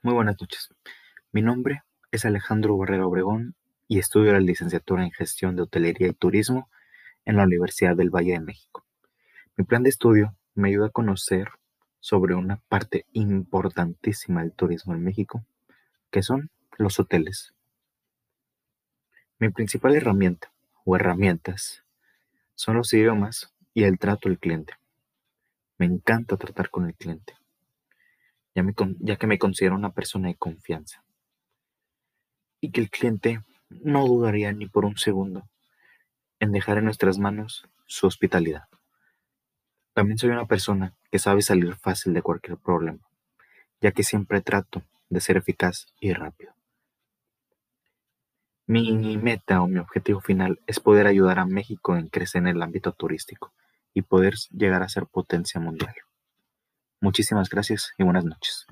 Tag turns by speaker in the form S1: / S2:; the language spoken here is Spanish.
S1: Muy buenas noches. Mi nombre es Alejandro Barrera Obregón y estudio la licenciatura en Gestión de Hotelería y Turismo en la Universidad del Valle de México. Mi plan de estudio me ayuda a conocer sobre una parte importantísima del turismo en México, que son los hoteles. Mi principal herramienta o herramientas son los idiomas y el trato al cliente. Me encanta tratar con el cliente, ya, que me considero una persona de confianza y que el cliente no dudaría ni por un segundo en dejar en nuestras manos su hospitalidad. También soy una persona que sabe salir fácil de cualquier problema, ya que siempre trato de ser eficaz y rápido. Mi meta o mi objetivo final es poder ayudar a México en crecer en el ámbito turístico y poder llegar a ser potencia mundial. Muchísimas gracias y buenas noches.